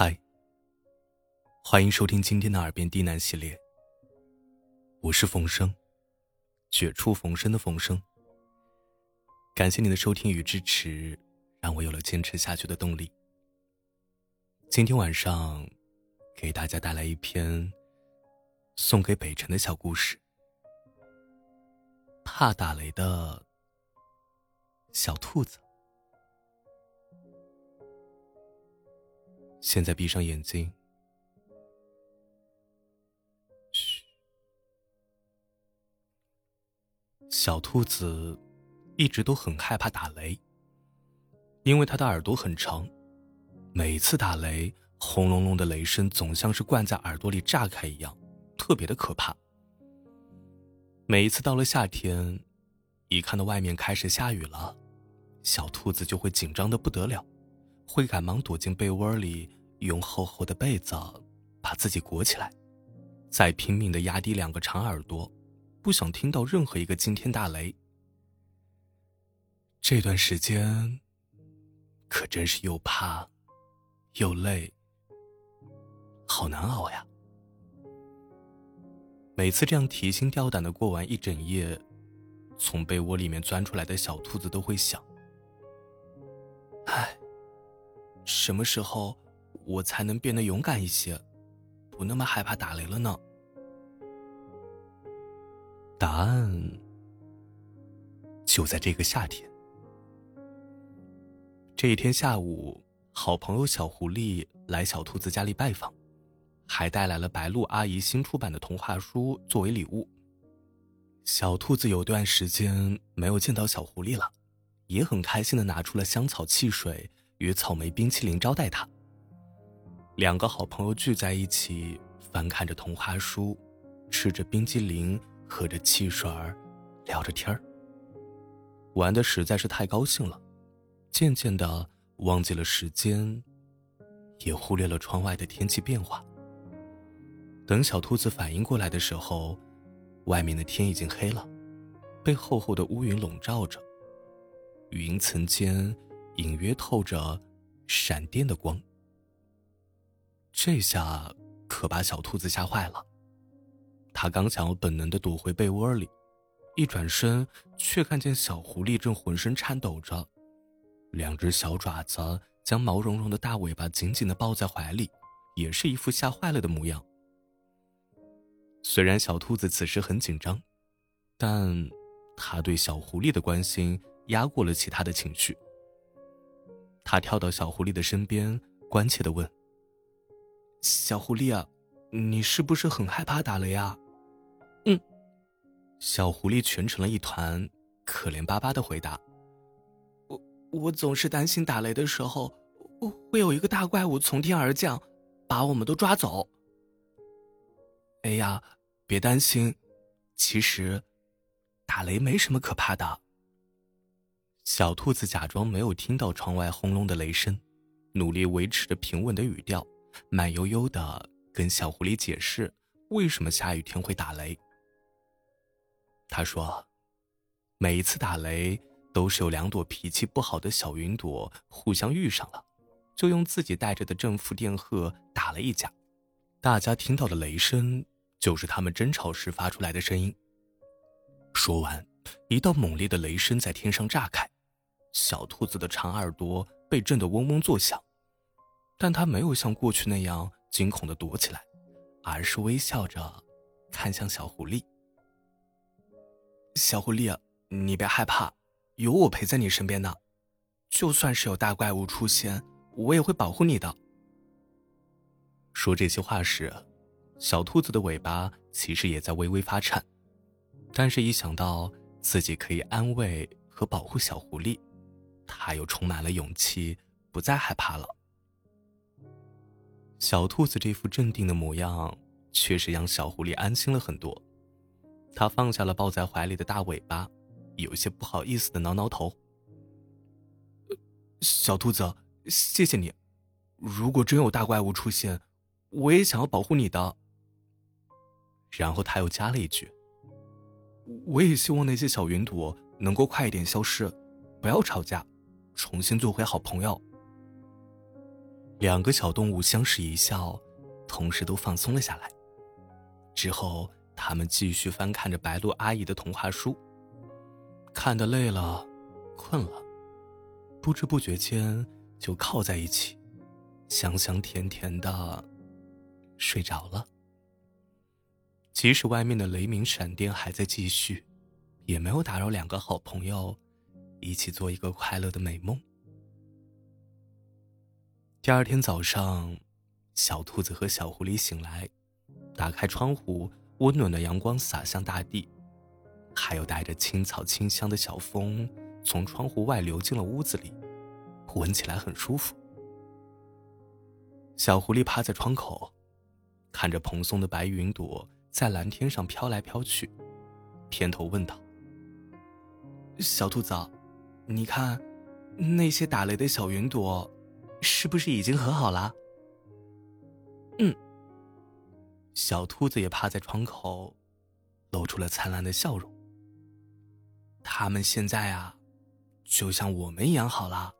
嗨，欢迎收听今天的耳边低喃系列。我是冯生，绝处逢生的冯生。感谢你的收听与支持，让我有了坚持下去的动力。今天晚上，给大家带来一篇送给北辰的小故事。怕打雷的小兔子。现在闭上眼睛。嘘，小兔子一直都很害怕打雷，因为它的耳朵很长，每一次打雷，轰隆隆的雷声总像是灌在耳朵里炸开一样，特别的可怕。每一次到了夏天，一看到外面开始下雨了，小兔子就会紧张的不得了。会赶忙躲进被窝里，用厚厚的被子把自己裹起来，再拼命的压低两个长耳朵，不想听到任何一个惊天大雷。这段时间可真是又怕又累，好难熬呀！每次这样提心吊胆的过完一整夜，从被窝里面钻出来的小兔子都会想：唉。什么时候我才能变得勇敢一些，不那么害怕打雷了呢？答案就在这个夏天。这一天下午，好朋友小狐狸来小兔子家里拜访，还带来了白鹿阿姨新出版的童话书作为礼物。小兔子有段时间没有见到小狐狸了，也很开心的拿出了香草汽水。与草莓冰淇淋招待他。两个好朋友聚在一起，翻看着童话书，吃着冰激凌，喝着汽水儿，聊着天儿。玩的实在是太高兴了，渐渐的忘记了时间，也忽略了窗外的天气变化。等小兔子反应过来的时候，外面的天已经黑了，被厚厚的乌云笼罩着，云层间。隐约透着闪电的光，这下可把小兔子吓坏了。它刚想要本能的躲回被窝里，一转身却看见小狐狸正浑身颤抖着，两只小爪子将毛茸茸的大尾巴紧紧的抱在怀里，也是一副吓坏了的模样。虽然小兔子此时很紧张，但他对小狐狸的关心压过了其他的情绪。他跳到小狐狸的身边，关切的问：“小狐狸啊，你是不是很害怕打雷啊？”“嗯。”小狐狸蜷成了一团，可怜巴巴的回答：“我我总是担心打雷的时候，会有一个大怪物从天而降，把我们都抓走。”“哎呀，别担心，其实打雷没什么可怕的。”小兔子假装没有听到窗外轰隆的雷声，努力维持着平稳的语调，慢悠悠的跟小狐狸解释为什么下雨天会打雷。他说：“每一次打雷都是有两朵脾气不好的小云朵互相遇上了，就用自己带着的正负电荷打了一架。大家听到的雷声就是他们争吵时发出来的声音。”说完，一道猛烈的雷声在天上炸开。小兔子的长耳朵被震得嗡嗡作响，但它没有像过去那样惊恐的躲起来，而是微笑着看向小狐狸。小狐狸，你别害怕，有我陪在你身边呢。就算是有大怪物出现，我也会保护你的。说这些话时，小兔子的尾巴其实也在微微发颤，但是一想到自己可以安慰和保护小狐狸。他又充满了勇气，不再害怕了。小兔子这副镇定的模样，确实让小狐狸安心了很多。他放下了抱在怀里的大尾巴，有些不好意思的挠挠头。小兔子，谢谢你。如果真有大怪物出现，我也想要保护你的。然后他又加了一句：“我也希望那些小云朵能够快一点消失，不要吵架。”重新做回好朋友。两个小动物相视一笑，同时都放松了下来。之后，他们继续翻看着白鹿阿姨的童话书，看得累了，困了，不知不觉间就靠在一起，香香甜甜的睡着了。即使外面的雷鸣闪电还在继续，也没有打扰两个好朋友一起做一个快乐的美梦。第二天早上，小兔子和小狐狸醒来，打开窗户，温暖的阳光洒向大地，还有带着青草清香的小风从窗户外流进了屋子里，闻起来很舒服。小狐狸趴在窗口，看着蓬松的白云朵在蓝天上飘来飘去，偏头问道：“小兔子，你看，那些打雷的小云朵。”是不是已经和好了？嗯。小兔子也趴在窗口，露出了灿烂的笑容。他们现在啊，就像我们一样好了。